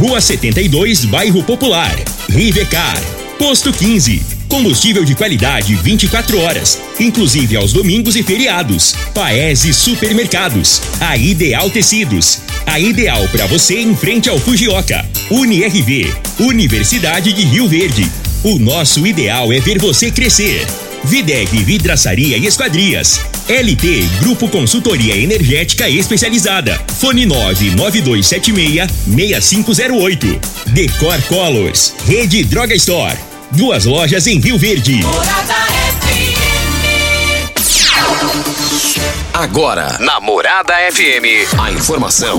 Rua 72, Bairro Popular. Rivecar. Posto 15. Combustível de qualidade 24 horas, inclusive aos domingos e feriados. Paese Supermercados. A Ideal Tecidos. A ideal para você em frente ao Fujioka. UniRV. Universidade de Rio Verde. O nosso ideal é ver você crescer. Videg Vidraçaria e Esquadrias. LT Grupo Consultoria Energética Especializada. Fone 99276-6508. Decor Colors. Rede Droga Store. Duas lojas em Rio Verde. Agora, na Morada FM, a informação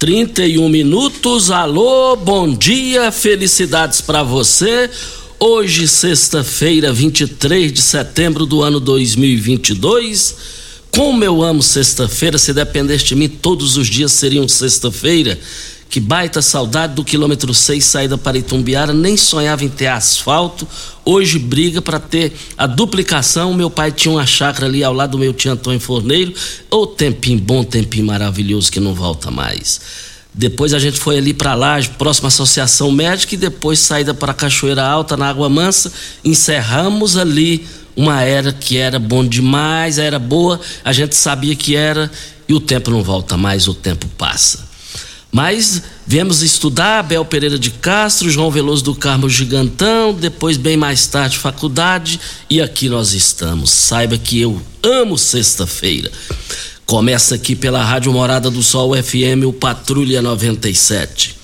31 minutos. Alô, bom dia, felicidades para você. Hoje, sexta-feira, 23 de setembro do ano 2022. Como eu amo sexta-feira, se dependesse de mim, todos os dias seriam sexta-feira. Que baita saudade do quilômetro 6, saída para Itumbiara, nem sonhava em ter asfalto. Hoje briga para ter a duplicação. Meu pai tinha uma chácara ali ao lado do meu tio Antônio Forneiro. Ô tempinho bom, tempinho maravilhoso que não volta mais. Depois a gente foi ali para lá, próxima associação médica, e depois saída para Cachoeira Alta, na Água Mansa. Encerramos ali uma era que era bom demais, era boa, a gente sabia que era, e o tempo não volta mais, o tempo passa. Mas viemos estudar Abel Pereira de Castro, João Veloso do Carmo Gigantão, depois, bem mais tarde, faculdade, e aqui nós estamos. Saiba que eu amo sexta-feira. Começa aqui pela Rádio Morada do Sol FM, o Patrulha 97.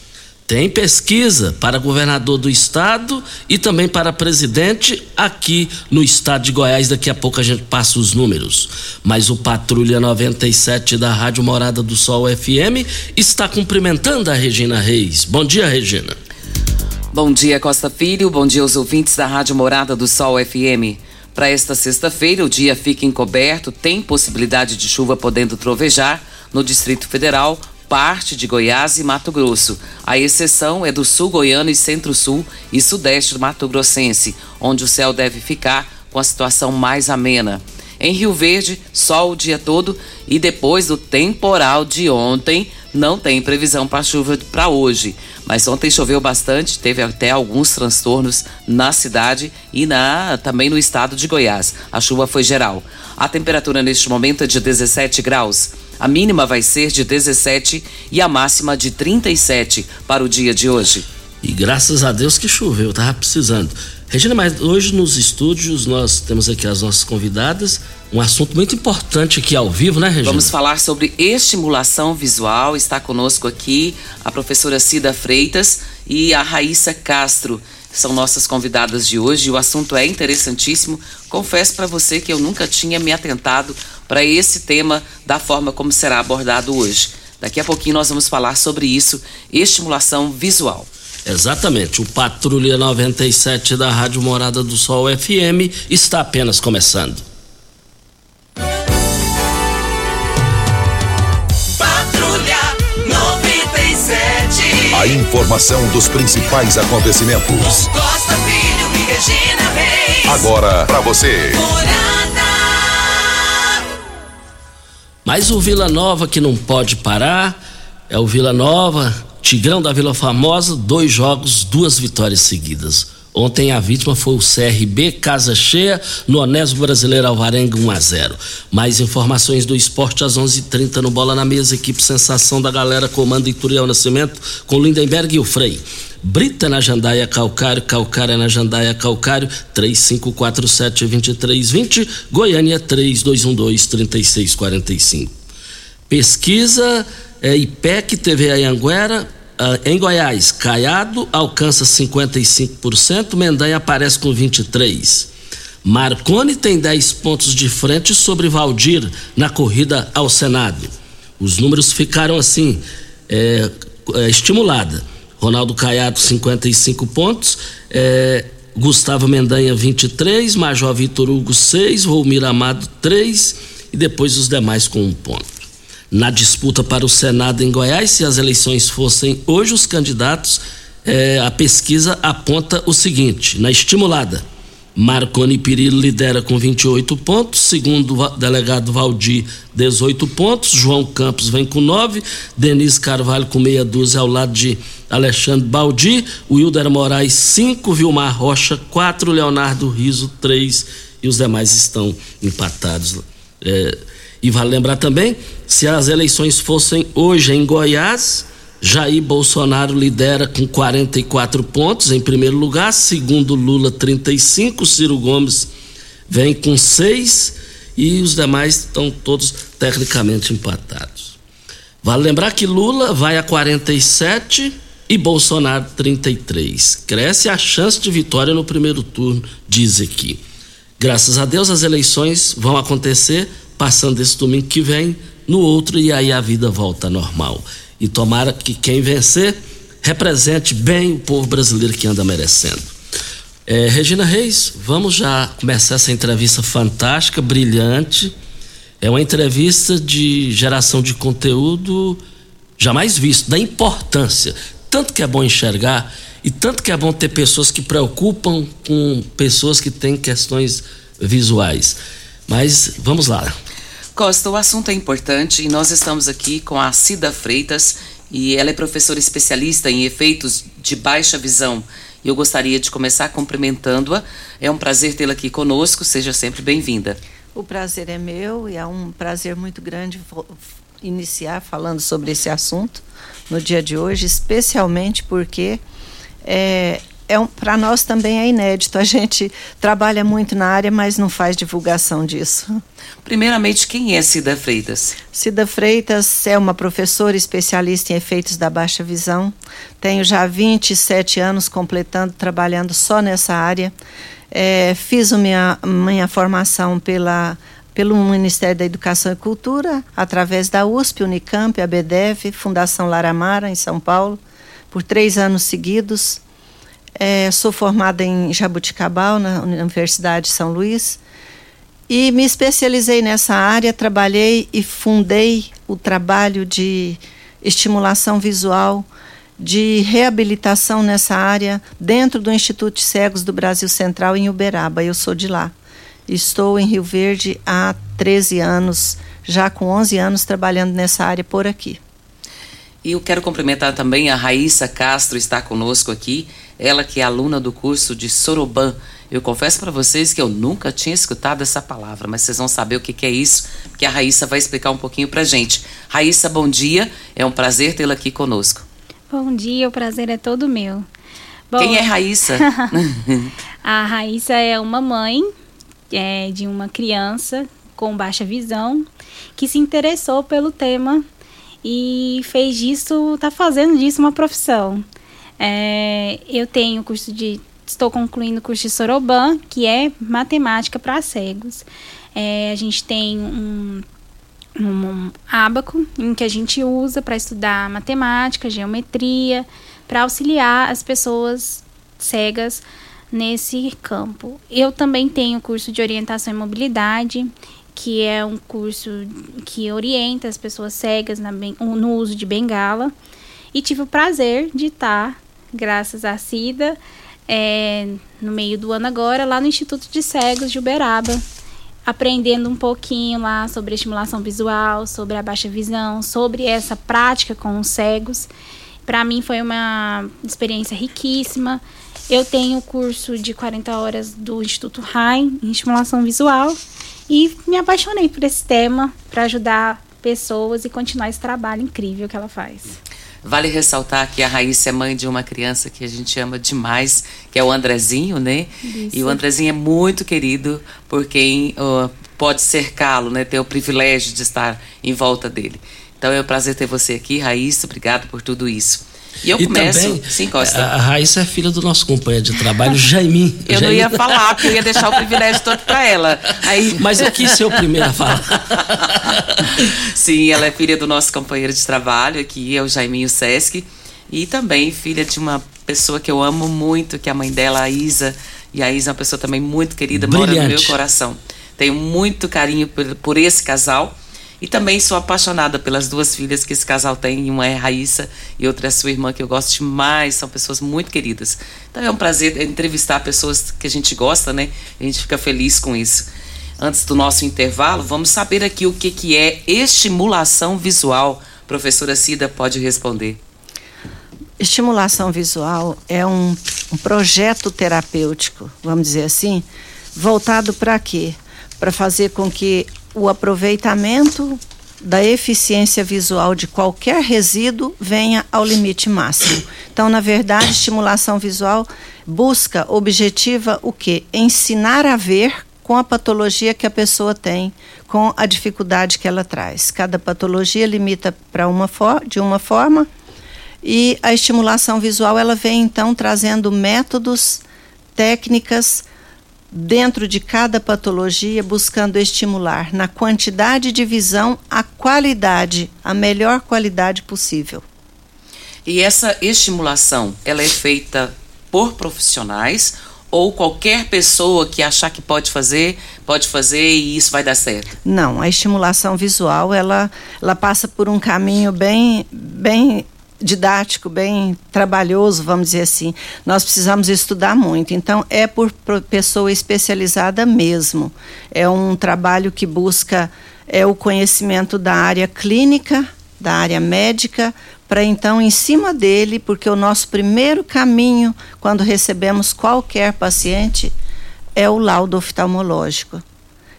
Tem pesquisa para governador do estado e também para presidente aqui no estado de Goiás. Daqui a pouco a gente passa os números. Mas o Patrulha 97 da Rádio Morada do Sol FM está cumprimentando a Regina Reis. Bom dia, Regina. Bom dia, Costa Filho. Bom dia aos ouvintes da Rádio Morada do Sol FM. Para esta sexta-feira, o dia fica encoberto, tem possibilidade de chuva podendo trovejar no Distrito Federal, parte de Goiás e Mato Grosso. A exceção é do sul goiano e centro-sul e sudeste do Mato Grossense, onde o céu deve ficar com a situação mais amena. Em Rio Verde, sol o dia todo e depois do temporal de ontem, não tem previsão para chuva para hoje. Mas ontem choveu bastante, teve até alguns transtornos na cidade e na também no estado de Goiás. A chuva foi geral. A temperatura neste momento é de 17 graus. A mínima vai ser de 17 e a máxima de 37 para o dia de hoje. E graças a Deus que choveu, tava precisando. Regina, mas hoje nos estúdios nós temos aqui as nossas convidadas, um assunto muito importante aqui ao vivo, né, Regina? Vamos falar sobre estimulação visual. Está conosco aqui a professora Cida Freitas e a Raíssa Castro. São nossas convidadas de hoje. O assunto é interessantíssimo. Confesso para você que eu nunca tinha me atentado para esse tema da forma como será abordado hoje. Daqui a pouquinho nós vamos falar sobre isso, estimulação visual. Exatamente. O Patrulha 97 da Rádio Morada do Sol FM está apenas começando. A informação dos principais acontecimentos. Costa Filho e Regina Reis. Agora para você. Mas o Vila Nova que não pode parar é o Vila Nova, Tigrão da Vila Famosa, dois jogos, duas vitórias seguidas. Ontem a vítima foi o CRB Casa Cheia, no Onésio Brasileiro Alvarenga 1 a 0. Mais informações do esporte às 11:30 no Bola na Mesa, equipe Sensação da Galera comanda Ituriel Nascimento com Lindenberg e o Frei. Brita na Jandaia Calcário, Calcária na Jandaia Calcário, 3547-2320, Goiânia 3212-3645. Pesquisa é, IPEC TV Anhanguera, Uh, em Goiás, Caiado alcança 55%, Mendanha aparece com 23%. Marconi tem 10 pontos de frente sobre Valdir na corrida ao Senado. Os números ficaram assim, é, é, estimulada. Ronaldo Caiado, 55 pontos. É, Gustavo Mendanha, 23. Major Vitor Hugo, 6. Volmir Amado, 3. E depois os demais com um ponto na disputa para o Senado em Goiás. Se as eleições fossem hoje, os candidatos, eh, a pesquisa aponta o seguinte: na estimulada, Marconi Pirillo lidera com 28 pontos, segundo o delegado Valdir, 18 pontos, João Campos vem com 9, Denise Carvalho com meia dúzia ao lado de Alexandre Baldi, Wilder Moraes 5, Vilmar Rocha 4, Leonardo Riso 3 e os demais estão empatados. É, e vale lembrar também, se as eleições fossem hoje em Goiás, Jair Bolsonaro lidera com 44 pontos em primeiro lugar, segundo Lula 35, Ciro Gomes vem com 6 e os demais estão todos tecnicamente empatados. Vale lembrar que Lula vai a 47 e Bolsonaro 33. Cresce a chance de vitória no primeiro turno, diz aqui. Graças a Deus as eleições vão acontecer passando esse domingo que vem no outro e aí a vida volta normal. E tomara que quem vencer represente bem o povo brasileiro que anda merecendo. É, Regina Reis, vamos já começar essa entrevista fantástica, brilhante. É uma entrevista de geração de conteúdo jamais visto, da importância. Tanto que é bom enxergar e tanto que é bom ter pessoas que preocupam com pessoas que têm questões visuais. Mas vamos lá. Costa, o assunto é importante e nós estamos aqui com a Cida Freitas e ela é professora especialista em efeitos de baixa visão. Eu gostaria de começar cumprimentando-a. É um prazer tê-la aqui conosco, seja sempre bem-vinda. O prazer é meu e é um prazer muito grande iniciar falando sobre esse assunto no dia de hoje, especialmente porque é, é um, para nós também é inédito. A gente trabalha muito na área, mas não faz divulgação disso. Primeiramente, quem é Cida Freitas? Cida Freitas é uma professora especialista em efeitos da baixa visão. Tenho já 27 anos completando, trabalhando só nessa área. É, fiz a minha, minha formação pela, pelo Ministério da Educação e Cultura, através da USP, Unicamp, a BDEV, Fundação Laramara, em São Paulo, por três anos seguidos é, sou formada em Jabuticabal, na Universidade de São Luís, e me especializei nessa área, trabalhei e fundei o trabalho de estimulação visual, de reabilitação nessa área, dentro do Instituto de Cegos do Brasil Central, em Uberaba. Eu sou de lá. Estou em Rio Verde há 13 anos, já com 11 anos trabalhando nessa área por aqui. E eu quero cumprimentar também a Raíssa Castro, está conosco aqui. Ela que é aluna do curso de Soroban. Eu confesso para vocês que eu nunca tinha escutado essa palavra, mas vocês vão saber o que, que é isso, porque a Raíssa vai explicar um pouquinho para gente. Raíssa, bom dia. É um prazer tê-la aqui conosco. Bom dia, o prazer é todo meu. Bom, Quem é Raíssa? a Raíssa é uma mãe é, de uma criança com baixa visão que se interessou pelo tema e fez disso, está fazendo disso uma profissão. É, eu tenho curso de. Estou concluindo o curso de Soroban, que é matemática para cegos. É, a gente tem um, um, um abaco em que a gente usa para estudar matemática, geometria, para auxiliar as pessoas cegas nesse campo. Eu também tenho curso de orientação e mobilidade, que é um curso que orienta as pessoas cegas na, no uso de bengala. E tive o prazer de estar graças à Cida, é, no meio do ano agora, lá no Instituto de Cegos de Uberaba, aprendendo um pouquinho lá sobre estimulação visual, sobre a baixa visão, sobre essa prática com os cegos. Para mim foi uma experiência riquíssima. Eu tenho o curso de 40 horas do Instituto RAI em estimulação visual e me apaixonei por esse tema para ajudar pessoas e continuar esse trabalho incrível que ela faz. Vale ressaltar que a Raíssa é mãe de uma criança que a gente ama demais, que é o Andrezinho, né? Isso. E o Andrezinho é muito querido por quem uh, pode cercá-lo, né? Ter o privilégio de estar em volta dele. Então é um prazer ter você aqui, Raíssa. Obrigado por tudo isso. E eu e começo. Também, Sim, Costa. A Raíssa é filha do nosso companheiro de trabalho, Jaimin. Eu Jaimin. não ia falar, porque eu ia deixar o privilégio todo para ela. Aí... Mas eu quis ser o primeiro a falar. Sim, ela é filha do nosso companheiro de trabalho aqui, é o Jaiminho Sesc. E também filha de uma pessoa que eu amo muito, que é a mãe dela, a Isa. E a Isa é uma pessoa também muito querida, Brilhante. mora no meu coração. Tenho muito carinho por, por esse casal. E também sou apaixonada pelas duas filhas que esse casal tem. Uma é Raíssa e outra é sua irmã, que eu gosto demais. São pessoas muito queridas. Então é um prazer entrevistar pessoas que a gente gosta, né? A gente fica feliz com isso. Antes do nosso intervalo, vamos saber aqui o que, que é estimulação visual. Professora Cida pode responder. Estimulação visual é um, um projeto terapêutico, vamos dizer assim, voltado para quê? Para fazer com que o aproveitamento da eficiência visual de qualquer resíduo venha ao limite máximo. Então, na verdade, estimulação visual busca, objetiva o quê? Ensinar a ver com a patologia que a pessoa tem, com a dificuldade que ela traz. Cada patologia limita para uma de uma forma e a estimulação visual ela vem então trazendo métodos, técnicas dentro de cada patologia, buscando estimular na quantidade de visão a qualidade, a melhor qualidade possível. E essa estimulação, ela é feita por profissionais ou qualquer pessoa que achar que pode fazer, pode fazer e isso vai dar certo? Não, a estimulação visual, ela, ela passa por um caminho bem, bem didático, bem trabalhoso, vamos dizer assim. Nós precisamos estudar muito. Então, é por pessoa especializada mesmo. É um trabalho que busca é o conhecimento da área clínica, da área médica, para então, em cima dele, porque o nosso primeiro caminho, quando recebemos qualquer paciente, é o laudo oftalmológico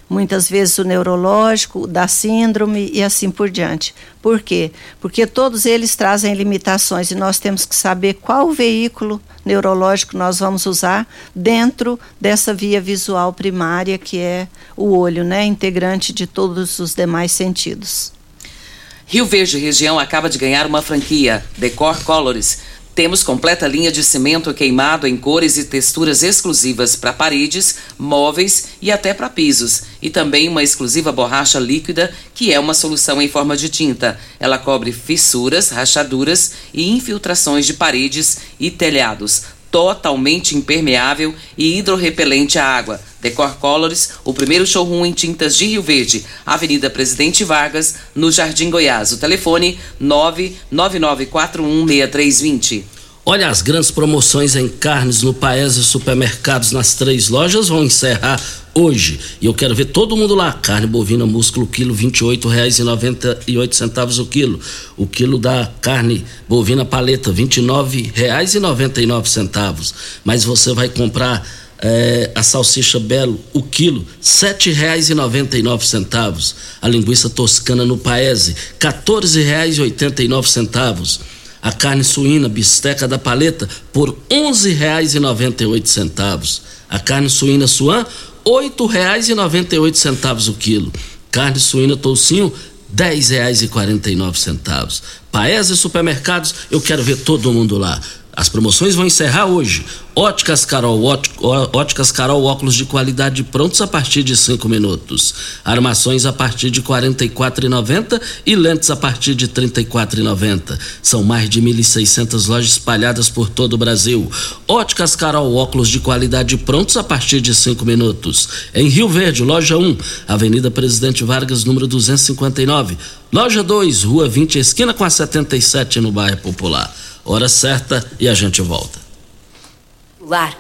muitas vezes o neurológico, da síndrome e assim por diante. Por quê? Porque todos eles trazem limitações e nós temos que saber qual veículo neurológico nós vamos usar dentro dessa via visual primária que é o olho, né, integrante de todos os demais sentidos. Rio Verde Região acaba de ganhar uma franquia, Decor Colors temos completa linha de cimento queimado em cores e texturas exclusivas para paredes, móveis e até para pisos. E também uma exclusiva borracha líquida, que é uma solução em forma de tinta. Ela cobre fissuras, rachaduras e infiltrações de paredes e telhados totalmente impermeável e hidrorrepelente à água. Decor Colors, o primeiro showroom em tintas de Rio Verde, Avenida Presidente Vargas, no Jardim Goiás. O telefone 999416320. Olha, as grandes promoções em carnes no Paese Supermercados nas três lojas vão encerrar hoje. E eu quero ver todo mundo lá. Carne bovina músculo quilo R$ 28,98 o quilo. O quilo da carne bovina paleta R$ 29,99. Mas você vai comprar é, a salsicha Belo, o quilo, R$ 7,99. A linguiça toscana no Paese, R$ 14,89 a carne suína bisteca da paleta por R$ 11,98. A carne suína suan, R$ 8,98 o quilo. Carne suína toucinho, R$ 10,49. Paes e supermercados, eu quero ver todo mundo lá. As promoções vão encerrar hoje. Óticas Carol, Óticas Carol, óculos de qualidade prontos a partir de cinco minutos. Armações a partir de quarenta e e lentes a partir de trinta e São mais de 1.600 lojas espalhadas por todo o Brasil. Óticas Carol, óculos de qualidade prontos a partir de cinco minutos. Em Rio Verde, loja 1, Avenida Presidente Vargas, número 259. Loja 2, Rua 20, esquina com a 77 no bairro Popular hora certa e a gente volta.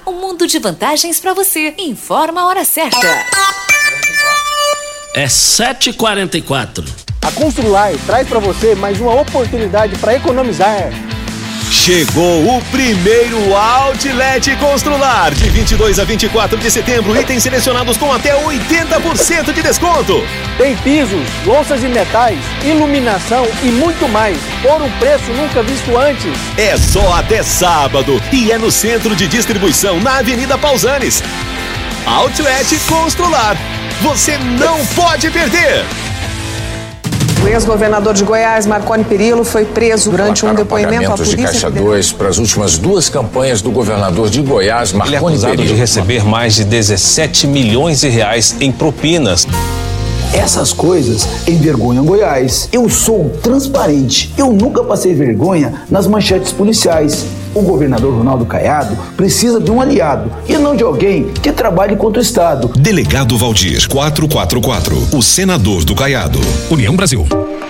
Um mundo de vantagens para você. Informa a hora certa. É 7h44. A Constrular traz para você mais uma oportunidade para economizar. Chegou o primeiro Outlet Constrular de 22 a 24 de setembro. Itens selecionados com até 80% de desconto. Tem pisos, louças e metais, iluminação e muito mais, por um preço nunca visto antes. É só até sábado e é no centro de distribuição na Avenida Pausanes. Outlet Constrular. Você não pode perder. O ex-governador de Goiás, Marconi Perillo, foi preso durante um depoimento à Pagamentos de polícia. Caixa Federal. 2 para as últimas duas campanhas do governador de Goiás, Ele é Marconi acusado de Perillo. receber mais de 17 milhões de reais em propinas. Essas coisas envergonham Goiás. Eu sou transparente. Eu nunca passei vergonha nas manchetes policiais. O governador Ronaldo Caiado precisa de um aliado e não de alguém que trabalhe contra o Estado. Delegado Valdir 444, o senador do Caiado. União Brasil.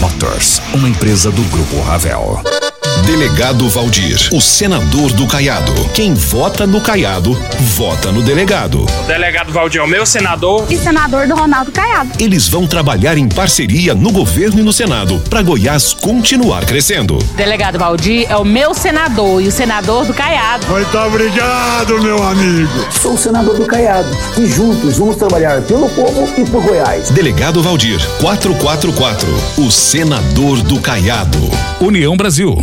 Motors, uma empresa do Grupo Ravel. Delegado Valdir, o senador do Caiado. Quem vota no Caiado, vota no delegado. O delegado Valdir é o meu senador. E senador do Ronaldo Caiado. Eles vão trabalhar em parceria no governo e no Senado para Goiás continuar crescendo. Delegado Valdir é o meu senador e o senador do Caiado. Muito obrigado, meu amigo. Sou o senador do Caiado e juntos vamos trabalhar pelo povo e por Goiás. Delegado Valdir 444, o senador do Caiado. União Brasil.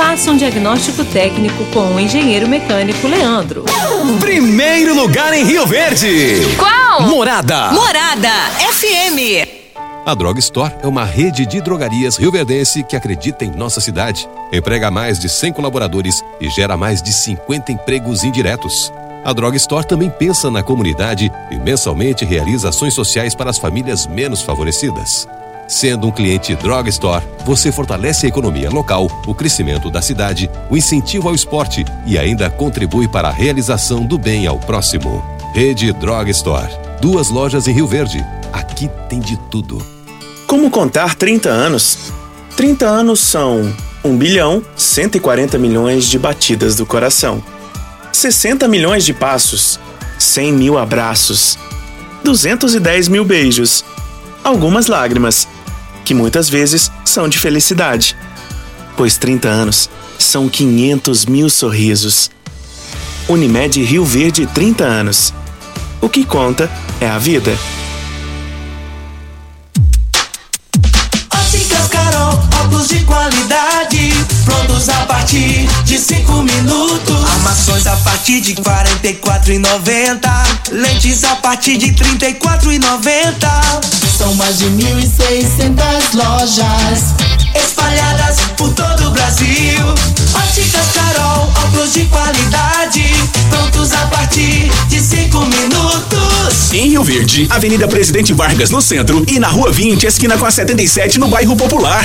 Faça um diagnóstico técnico com o engenheiro mecânico Leandro. Primeiro lugar em Rio Verde. Qual? Morada. Morada FM. A Drog Store é uma rede de drogarias rioverdense que acredita em nossa cidade, emprega mais de 100 colaboradores e gera mais de 50 empregos indiretos. A Drog Store também pensa na comunidade e mensalmente realiza ações sociais para as famílias menos favorecidas. Sendo um cliente Drog Store, você fortalece a economia local, o crescimento da cidade, o incentivo ao esporte e ainda contribui para a realização do bem ao próximo. Rede Drog Store. Duas lojas em Rio Verde. Aqui tem de tudo. Como contar 30 anos? 30 anos são 1 bilhão 140 milhões de batidas do coração, 60 milhões de passos, 100 mil abraços, 210 mil beijos, algumas lágrimas, que muitas vezes são de felicidade, pois 30 anos são 500 mil sorrisos. Unimed Rio Verde 30 anos. O que conta é a vida. Óticas Carol, óculos de qualidade, prontos a partir de 5 minutos. Armações a partir de R$ 44,90. Lentes a partir de R$ 34,90. São mais de 1.600 lojas espalhadas por todo o Brasil. Óticas Carol, óculos de qualidade, prontos a partir de 5 minutos. Em Rio Verde, Avenida Presidente Vargas no centro e na Rua 20, esquina com a 77 no bairro Popular.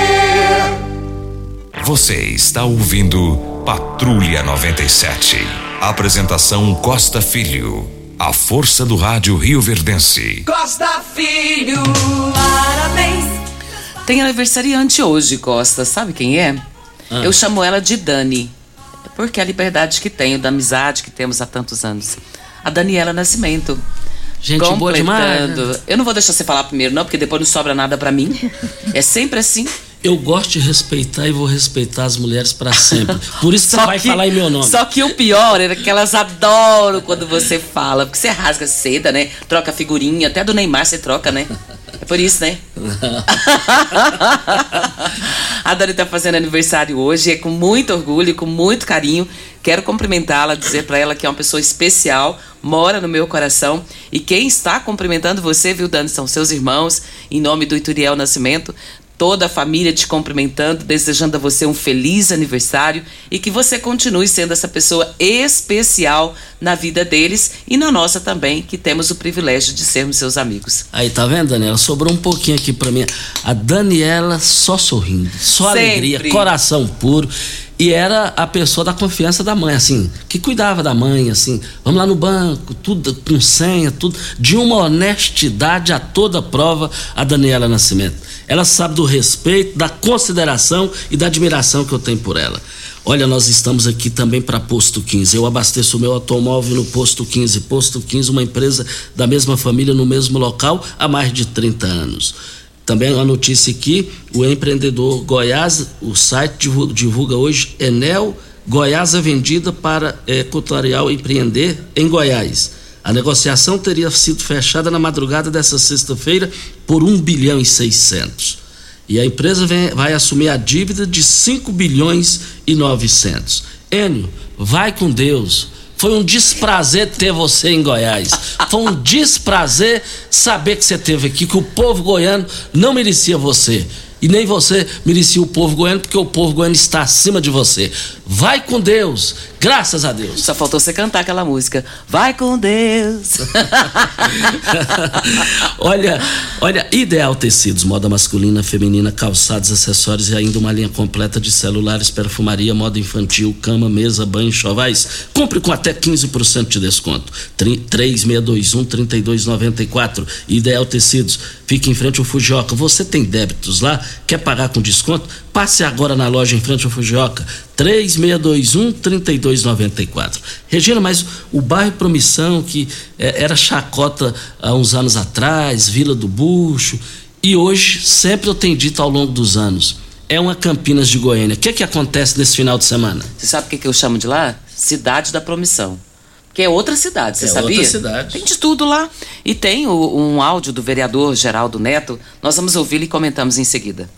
Você está ouvindo Patrulha 97. Apresentação Costa Filho. A força do rádio Rio Verdense. Costa Filho, parabéns. Tem aniversariante hoje, Costa. Sabe quem é? Ah. Eu chamo ela de Dani. porque é a liberdade que tenho, da amizade que temos há tantos anos. A Daniela Nascimento. Gente boa demais. completando. Eu não vou deixar você falar primeiro, não, porque depois não sobra nada pra mim. É sempre assim. Eu gosto de respeitar e vou respeitar as mulheres para sempre. Por isso que você vai falar em meu nome. Só que o pior era que elas adoram quando você fala, porque você rasga seda, né? Troca figurinha, até do Neymar você troca, né? É por isso, né? A Dani tá fazendo aniversário hoje, é com muito orgulho e com muito carinho. Quero cumprimentá-la, dizer para ela que é uma pessoa especial, mora no meu coração. E quem está cumprimentando você, viu, Dani, são seus irmãos, em nome do Ituriel Nascimento. Toda a família te cumprimentando, desejando a você um feliz aniversário e que você continue sendo essa pessoa especial na vida deles e na nossa também, que temos o privilégio de sermos seus amigos. Aí, tá vendo, Daniela? Sobrou um pouquinho aqui pra mim. A Daniela só sorrindo, só Sempre. alegria, coração puro. E era a pessoa da confiança da mãe, assim, que cuidava da mãe, assim, vamos lá no banco, tudo com senha, tudo, de uma honestidade a toda prova, a Daniela Nascimento. Ela sabe do respeito, da consideração e da admiração que eu tenho por ela. Olha, nós estamos aqui também para Posto 15. Eu abasteço o meu automóvel no Posto 15. Posto 15, uma empresa da mesma família no mesmo local há mais de 30 anos. Também uma notícia aqui: o empreendedor Goiás, o site divulga, hoje Enel Goiás é vendida para é, empreender em Goiás. A negociação teria sido fechada na madrugada dessa sexta-feira por 1 bilhão e 600. E a empresa vem- vai assumir a dívida de 5 bilhões e 900. Enio, vai com Deus. Foi um desprazer ter você em Goiás. Foi um desprazer saber que você esteve aqui, que o povo goiano não merecia você. E nem você merecia o povo goiano, porque o povo goiano está acima de você. Vai com Deus, graças a Deus. Só faltou você cantar aquela música. Vai com Deus. olha, olha, Ideal Tecidos, moda masculina, feminina, calçados, acessórios e ainda uma linha completa de celulares, perfumaria, moda infantil, cama, mesa, banho, enxovais. Compre com até 15% de desconto. Tri- 3621 3294. Ideal Tecidos. Fique em frente ao Fujioka. Você tem débitos lá? Quer pagar com desconto? Passe agora na loja em frente ao Fujioka. 3621 3294. Regina, mas o bairro Promissão, que eh, era chacota há uns anos atrás, Vila do Bucho, e hoje, sempre eu tenho dito ao longo dos anos, é uma Campinas de Goiânia. O que, é que acontece nesse final de semana? Você sabe o que, que eu chamo de lá? Cidade da Promissão. Que é outra cidade, você É sabia? outra cidade. Tem de tudo lá. E tem o- um áudio do vereador Geraldo Neto. Nós vamos ouvi-lo e comentamos em seguida.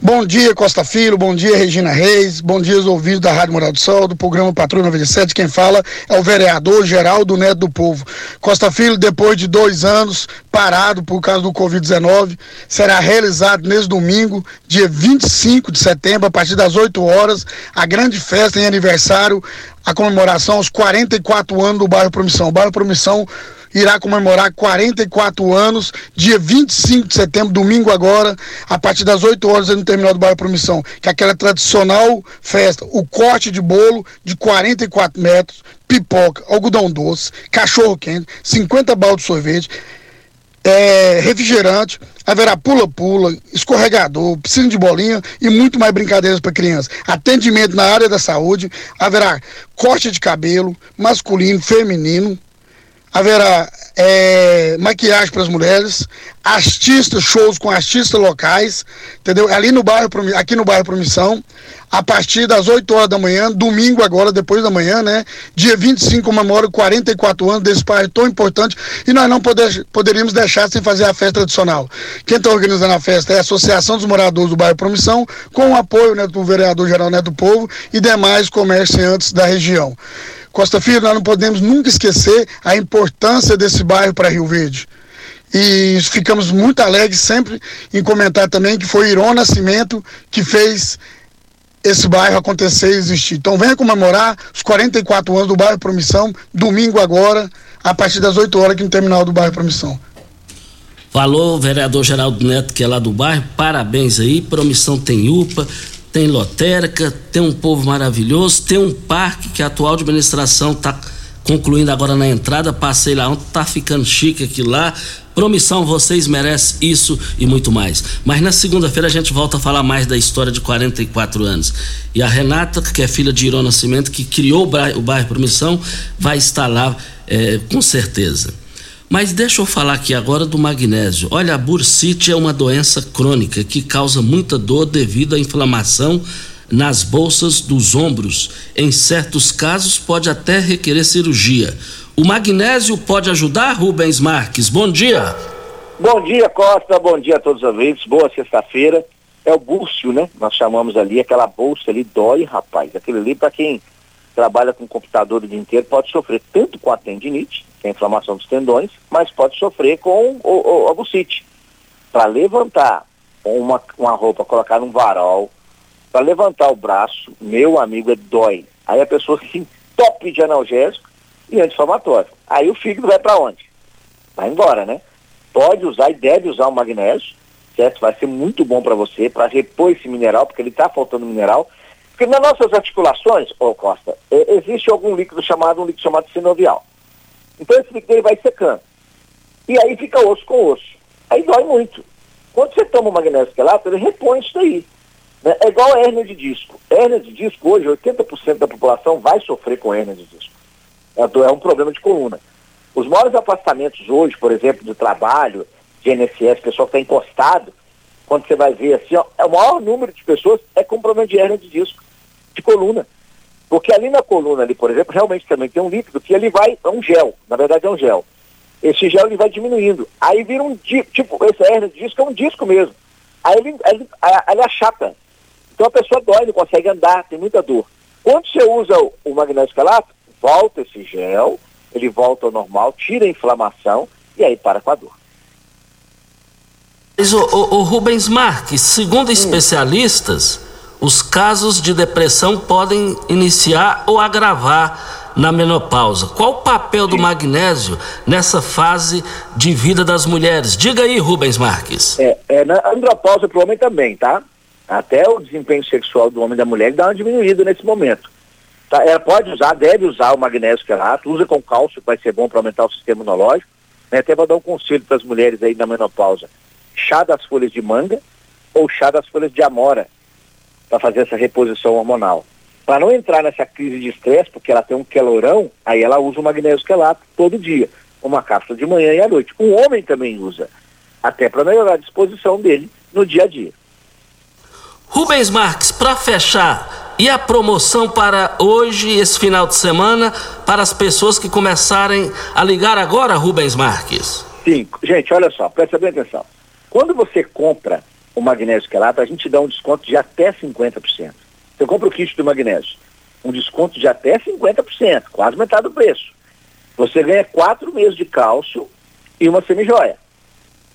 Bom dia, Costa Filho. Bom dia, Regina Reis. Bom dia, os ouvintes da Rádio Moral do Sol, do programa Patrulha 97. Quem fala é o vereador Geraldo Neto do Povo. Costa Filho, depois de dois anos parado por causa do Covid-19, será realizado nesse domingo, dia 25 de setembro, a partir das 8 horas, a grande festa em aniversário, a comemoração aos 44 anos do bairro Promissão. O bairro Promissão irá comemorar 44 anos, dia 25 de setembro, domingo agora, a partir das 8 horas no terminal do bairro Promissão, que é aquela tradicional festa, o corte de bolo de 44 metros, pipoca, algodão doce, cachorro quente, 50 baldes de sorvete, é, refrigerante, haverá pula-pula, escorregador, piscina de bolinha e muito mais brincadeiras para crianças. Atendimento na área da saúde, haverá corte de cabelo, masculino, feminino, haverá é, maquiagem para as mulheres, artistas, shows com artistas locais, entendeu? Ali no bairro, aqui no bairro Promissão, a partir das 8 horas da manhã, domingo agora, depois da manhã, né? Dia 25 comemora 44 anos desse bairro tão importante e nós não poder, poderíamos deixar sem fazer a festa tradicional. Quem está organizando a festa é a Associação dos Moradores do Bairro Promissão, com o apoio né, do vereador Geral Neto Povo e demais comerciantes da região. Costa Filho, nós não podemos nunca esquecer a importância desse bairro para Rio Verde. E ficamos muito alegres sempre em comentar também que foi Irô Nascimento que fez esse bairro acontecer e existir. Então venha comemorar os 44 anos do bairro Promissão, domingo agora, a partir das 8 horas aqui no terminal do bairro Promissão. Falou vereador Geraldo Neto, que é lá do bairro, parabéns aí. Promissão tem UPA, tem lotérica, tem um povo maravilhoso, tem um parque que a atual administração está concluindo agora na entrada. Passei lá ontem, tá ficando chique aqui lá. Promissão, vocês merecem isso e muito mais. Mas na segunda-feira a gente volta a falar mais da história de 44 anos. E a Renata, que é filha de Irô Nascimento, que criou o bairro Promissão, vai estar lá é, com certeza. Mas deixa eu falar aqui agora do magnésio. Olha, a bursite é uma doença crônica que causa muita dor devido à inflamação nas bolsas dos ombros. Em certos casos, pode até requerer cirurgia. O magnésio pode ajudar, Rubens Marques? Bom dia. Bom dia, Costa. Bom dia a todos os ouvintes. Boa sexta-feira. É o búrcio, né? Nós chamamos ali, aquela bolsa ali dói, rapaz. Aquele ali, para quem trabalha com computador o dia inteiro, pode sofrer tanto com a tendinite, que é a inflamação dos tendões, mas pode sofrer com o, o. Para levantar uma, uma roupa, colocar num varal, para levantar o braço, meu amigo, é dói. Aí a pessoa se entope de analgésico e anti-inflamatório. Aí o fígado vai para onde? Vai embora, né? Pode usar e deve usar o magnésio, certo? Vai ser muito bom para você, para repor esse mineral, porque ele está faltando mineral. Porque nas nossas articulações, ô Costa, é, existe algum líquido chamado, um líquido chamado sinovial. Então esse líquido ele vai secando. E aí fica osso com osso. Aí dói muito. Quando você toma o magnésio quelato, ele repõe isso daí. Né? É igual a hérnia de disco. Hérnia de disco, hoje, 80% da população vai sofrer com hérnia de disco. É, é um problema de coluna. Os maiores afastamentos hoje, por exemplo, do trabalho, de NSS, pessoal que está encostado, quando você vai ver assim, ó, é o maior número de pessoas é com problema de hérnia de disco de coluna. Porque ali na coluna, ali, por exemplo, realmente também tem um líquido que ele vai, é um gel, na verdade é um gel. Esse gel ele vai diminuindo. Aí vira um tipo, esse hernia de disco é um disco mesmo. Aí ele, ele, ele achata. Então a pessoa dói, não consegue andar, tem muita dor. Quando você usa o, o magnésio quelato, volta esse gel, ele volta ao normal, tira a inflamação e aí para com a dor. Mas o, o, o Rubens Marques, segundo hum. especialistas, os casos de depressão podem iniciar ou agravar na menopausa. Qual o papel do magnésio nessa fase de vida das mulheres? Diga aí, Rubens Marques. É, é na andropausa para o homem também, tá? Até o desempenho sexual do homem e da mulher dá uma diminuída nesse momento. Tá? Ela pode usar, deve usar o magnésio quelato, usa com cálcio, vai ser bom para aumentar o sistema imunológico. Né? Até vou dar um conselho para as mulheres aí na menopausa. Chá das folhas de manga ou chá das folhas de amora para fazer essa reposição hormonal. Para não entrar nessa crise de estresse, porque ela tem um quelorão, aí ela usa o magnésio quelato todo dia, uma cápsula de manhã e à noite. O homem também usa, até para melhorar a disposição dele no dia a dia. Rubens Marques, para fechar, e a promoção para hoje, esse final de semana, para as pessoas que começarem a ligar agora, Rubens Marques? Sim, gente, olha só, presta bem atenção. Quando você compra o magnésio quelato, a gente dá um desconto de até 50%. Você compra o kit do magnésio, um desconto de até 50%, quase metade do preço. Você ganha quatro meses de cálcio e uma semijoia.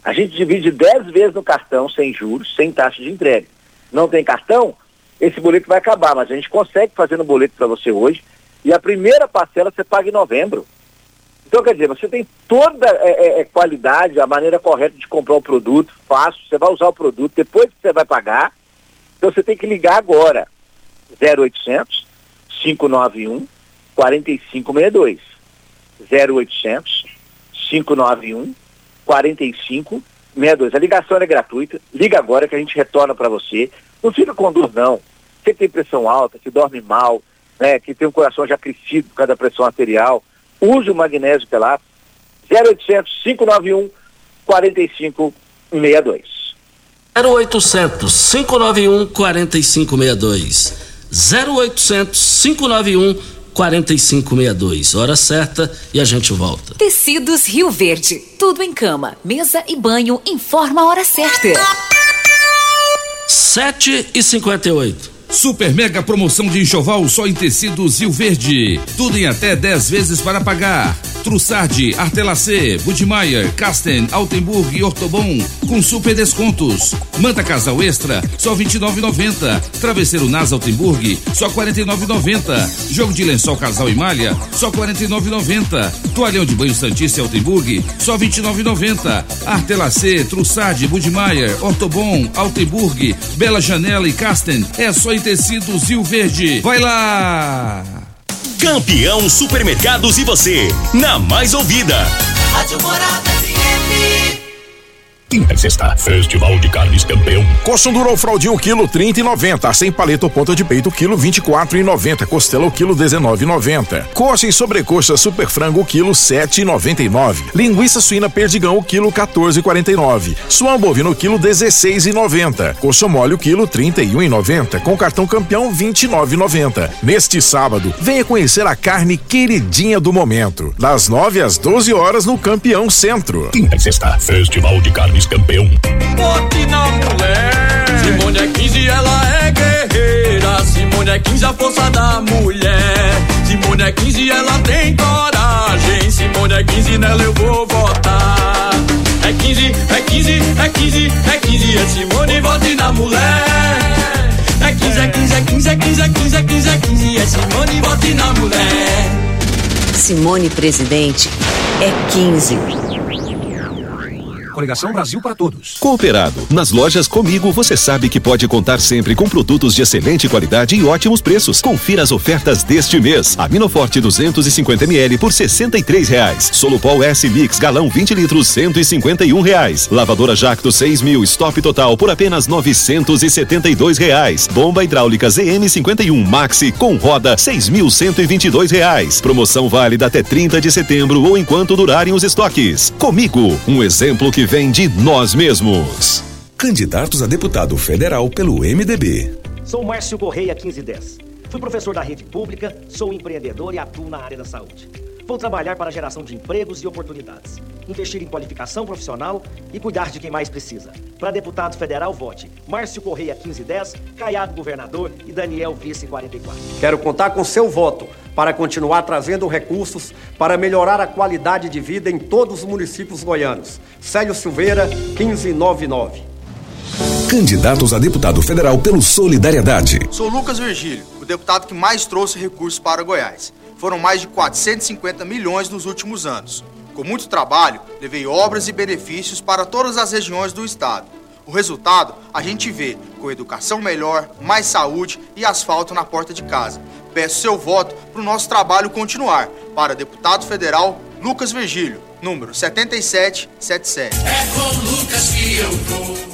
A gente divide 10 vezes no cartão, sem juros, sem taxa de entrega. Não tem cartão? Esse boleto vai acabar, mas a gente consegue fazer no boleto para você hoje. E a primeira parcela você paga em novembro. Então, quer dizer, você tem toda é, é, é, qualidade, a maneira correta de comprar o produto, fácil, você vai usar o produto, depois que você vai pagar, então você tem que ligar agora. 0800 591 4562. 0800 591 4562. A ligação é gratuita. Liga agora que a gente retorna para você. Não fica com dor, não. Você que tem pressão alta, que dorme mal, né, que tem um coração já crescido por causa da pressão arterial, use o magnésio quelato, 0800 591 4562. 0800 591 4562. 0800 591 4562. Hora certa e a gente volta. Tecidos Rio Verde. Tudo em cama, mesa e banho. Informa a hora certa. 7 e 58. Super mega promoção de enxoval só em tecidos Rio Verde. Tudo em até 10 vezes para pagar. Trussardi, Artelacê, Budmeier, Casten, Altenburg e Ortobon com super descontos. Manta Casal Extra, só 29,90. Travesseiro Nas Altenburg, só 49,90. Jogo de lençol Casal e Malha, só 49,90. Toalhão de banho Santista Altenburg, só 29,90. Artelacê, Trussardi, Budmeier, Ortobon, Altenburg, Bela Janela e Casten, é só em tecidos Rio Verde. Vai lá! Campeão Supermercados e você, na mais ouvida. Rádio Morada FM. Quinta e sexta, Festival de Carnes Campeão. Coxão duro ou fraldinho, quilo 30 e 90. Sem paleta ou ponta de peito, quilo 24 e 90. Costela, o quilo 19 e 90. Coxa e sobrecoxa super frango, quilo 7 e 99. Linguiça suína perdigão, o quilo 14 e 49. Suan bovino, quilo 16 e 90. Coxa mole, o quilo 31 e 90. Com cartão campeão, 29 e 90. Neste sábado, venha conhecer a carne queridinha do momento. Das 9 às 12 horas no Campeão Centro. Quinta e sexta, Festival de Carnes Campeão. Bote na mulher. Simone é 15, ela é guerreira. Simone é 15, a força da mulher. Simone é 15, ela tem coragem. Simone é 15, nela eu vou votar. É 15, é 15, é 15, é 15, é Simone, vote na mulher. É 15, é 15, é 15, é 15, é 15, é 15, é 15, é Simone, vote na mulher. Simone Presidente é 15. Coligação Brasil para Todos. Cooperado. Nas lojas Comigo você sabe que pode contar sempre com produtos de excelente qualidade e ótimos preços. Confira as ofertas deste mês. Aminoforte 250 ml por 63 reais. Solupol S Mix galão 20 litros 151 reais. Lavadora Jacto 6 mil stop total por apenas 972 reais. Bomba hidráulica ZM 51 Maxi com roda 6.122 reais. Promoção válida até 30 de setembro ou enquanto durarem os estoques. Comigo, um exemplo que vem de nós mesmos. Candidatos a deputado federal pelo MDB. Sou Márcio Correia 1510. Fui professor da rede pública, sou empreendedor e atuo na área da saúde. Vou trabalhar para a geração de empregos e oportunidades, investir em qualificação profissional e cuidar de quem mais precisa. Para deputado federal, vote Márcio Correia 1510, Caiado governador e Daniel vice 44. Quero contar com seu voto para continuar trazendo recursos para melhorar a qualidade de vida em todos os municípios goianos. Célio Silveira, 1599. Candidatos a deputado federal pelo Solidariedade. Sou Lucas Virgílio, o deputado que mais trouxe recursos para Goiás. Foram mais de 450 milhões nos últimos anos. Com muito trabalho, levei obras e benefícios para todas as regiões do estado. O resultado a gente vê com educação melhor, mais saúde e asfalto na porta de casa. Peço seu voto para o nosso trabalho continuar. Para deputado federal Lucas Virgílio, número 7777. É com Lucas que eu vou.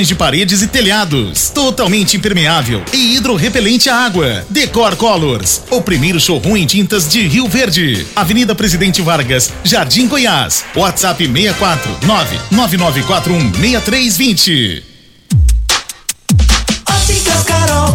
de paredes e telhados. Totalmente impermeável e hidrorrepelente à água. Decor Colors, o primeiro showroom em tintas de Rio Verde. Avenida Presidente Vargas, Jardim Goiás. WhatsApp 64 99941 6320. Óticas Carol,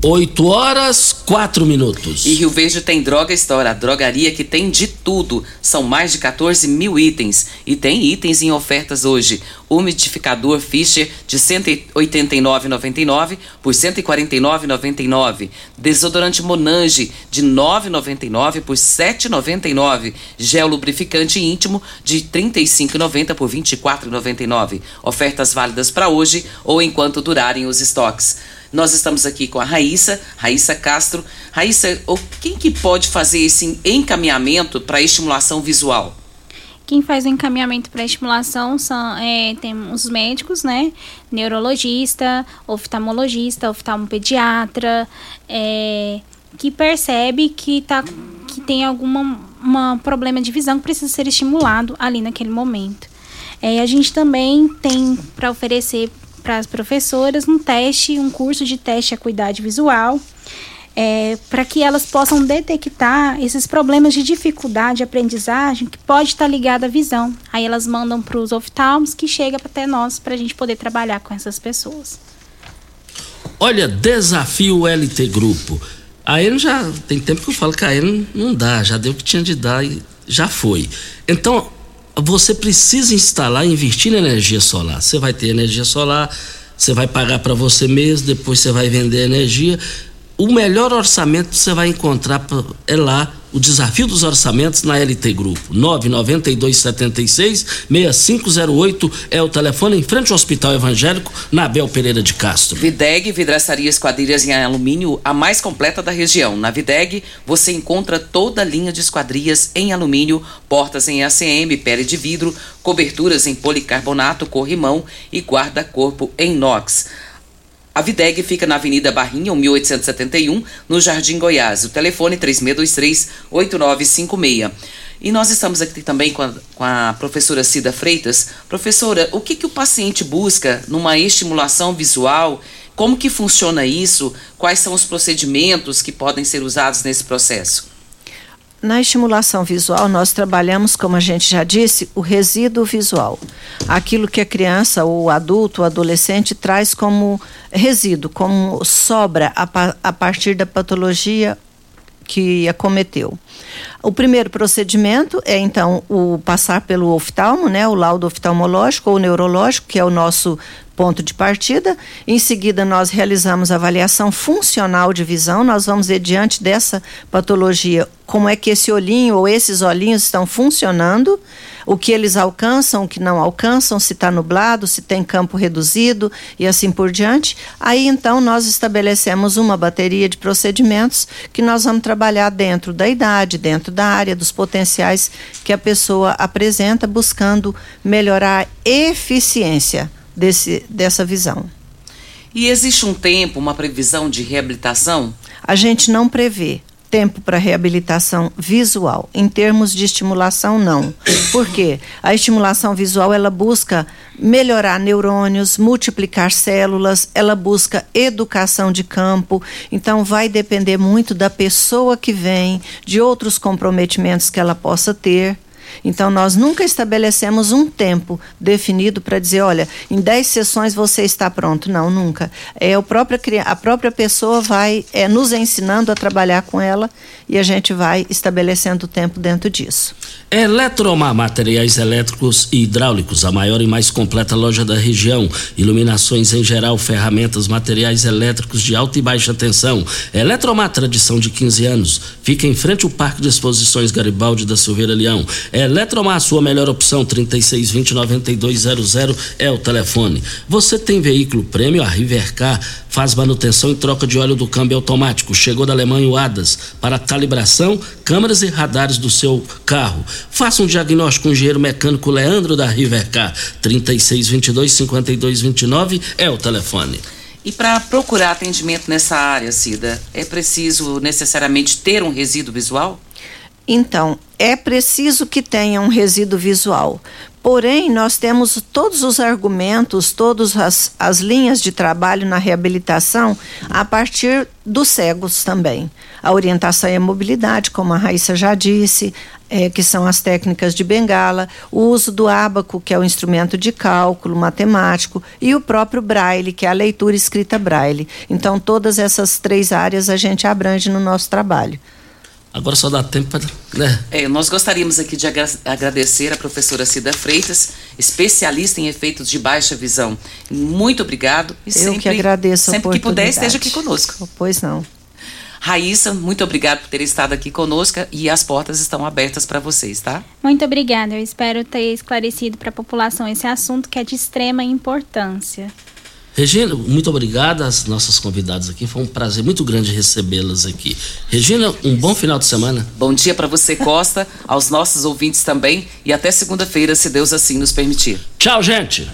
8 horas, 4 minutos. E Rio Verde tem Droga Store, a drogaria que tem de tudo. São mais de 14 mil itens. E tem itens em ofertas hoje. Umidificador Fischer de R$ 189,99 por R$ 149,99. Desodorante Monange de R$ 9,99 por R$ 7,99. Gel lubrificante íntimo de R$ 35,90 por R$ 24,99. Ofertas válidas para hoje ou enquanto durarem os estoques. Nós estamos aqui com a Raíssa, Raíssa Castro. Raíssa, quem que pode fazer esse encaminhamento para estimulação visual? Quem faz o encaminhamento para estimulação são é, tem os médicos, né? Neurologista, oftalmologista, oftalmopediatra, é, que percebe que, tá, que tem algum problema de visão que precisa ser estimulado ali naquele momento. É, a gente também tem para oferecer para as professoras um teste, um curso de teste à acuidade visual, é, para que elas possam detectar esses problemas de dificuldade de aprendizagem que pode estar ligado à visão. Aí elas mandam para os oftalmos que chega até nós para a gente poder trabalhar com essas pessoas. Olha, desafio LT Grupo. A ele já tem tempo que eu falo que a ele não dá, já deu o que tinha de dar e já foi. Então, você precisa instalar e investir na energia solar. Você vai ter energia solar, você vai pagar para você mesmo, depois você vai vender energia. O melhor orçamento você vai encontrar é lá o desafio dos orçamentos na LT Grupo. 99276-6508 é o telefone em frente ao Hospital Evangélico, na Abel Pereira de Castro. Videg Vidraçaria Esquadrilhas em Alumínio, a mais completa da região. Na Videg, você encontra toda a linha de esquadrias em alumínio, portas em ACM, pele de vidro, coberturas em policarbonato, corrimão e guarda-corpo em inox. A Videg fica na Avenida Barrinha, 1871, no Jardim Goiás. O telefone 3623-8956. E nós estamos aqui também com a, com a, professora Cida Freitas. Professora, o que, que o paciente busca numa estimulação visual? Como que funciona isso? Quais são os procedimentos que podem ser usados nesse processo? Na estimulação visual, nós trabalhamos, como a gente já disse, o resíduo visual. Aquilo que a criança, ou o adulto, o adolescente traz como resíduo, como sobra a, a partir da patologia que acometeu. O primeiro procedimento é então o passar pelo oftalmo, né, o laudo oftalmológico ou neurológico, que é o nosso ponto de partida. Em seguida, nós realizamos avaliação funcional de visão. Nós vamos ver diante dessa patologia como é que esse olhinho ou esses olhinhos estão funcionando, o que eles alcançam, o que não alcançam, se está nublado, se tem campo reduzido e assim por diante. Aí então nós estabelecemos uma bateria de procedimentos que nós vamos trabalhar dentro da idade, dentro da área, dos potenciais que a pessoa apresenta, buscando melhorar a eficiência desse, dessa visão. E existe um tempo, uma previsão de reabilitação? A gente não prevê tempo para reabilitação visual. Em termos de estimulação, não. Por quê? A estimulação visual ela busca melhorar neurônios, multiplicar células, ela busca educação de campo. Então, vai depender muito da pessoa que vem, de outros comprometimentos que ela possa ter. Então, nós nunca estabelecemos um tempo definido para dizer, olha, em 10 sessões você está pronto. Não, nunca. É a própria, a própria pessoa vai é, nos ensinando a trabalhar com ela e a gente vai estabelecendo o tempo dentro disso. Eletromar Materiais Elétricos e Hidráulicos, a maior e mais completa loja da região. Iluminações em geral, ferramentas, materiais elétricos de alta e baixa tensão. Eletromar, tradição de 15 anos. Fica em frente ao Parque de Exposições Garibaldi da Silveira Leão Eletromar, sua melhor opção, 3620-9200 é o telefone. Você tem veículo prêmio, a Rivercar faz manutenção e troca de óleo do câmbio automático. Chegou da Alemanha o ADAS para calibração, câmeras e radares do seu carro. Faça um diagnóstico com o engenheiro mecânico Leandro da Rivercar, 3622-5229 é o telefone. E para procurar atendimento nessa área, Cida, é preciso necessariamente ter um resíduo visual? Então, é preciso que tenha um resíduo visual. Porém, nós temos todos os argumentos, todas as, as linhas de trabalho na reabilitação a partir dos cegos também. A orientação e a mobilidade, como a Raíssa já disse, é, que são as técnicas de bengala, o uso do ábaco, que é o instrumento de cálculo matemático, e o próprio braille, que é a leitura escrita braille. Então, todas essas três áreas a gente abrange no nosso trabalho. Agora só dá tempo para. Né? É, nós gostaríamos aqui de agra agradecer a professora Cida Freitas, especialista em efeitos de baixa visão. Muito obrigado. E Eu sempre, que agradeço a Sempre que puder, esteja aqui conosco. Pois não. Raíssa, muito obrigado por ter estado aqui conosco e as portas estão abertas para vocês, tá? Muito obrigada. Eu espero ter esclarecido para a população esse assunto que é de extrema importância. Regina, muito obrigado às nossas convidadas aqui. Foi um prazer muito grande recebê-las aqui. Regina, um bom final de semana. Bom dia para você, Costa, aos nossos ouvintes também e até segunda-feira, se Deus assim nos permitir. Tchau, gente.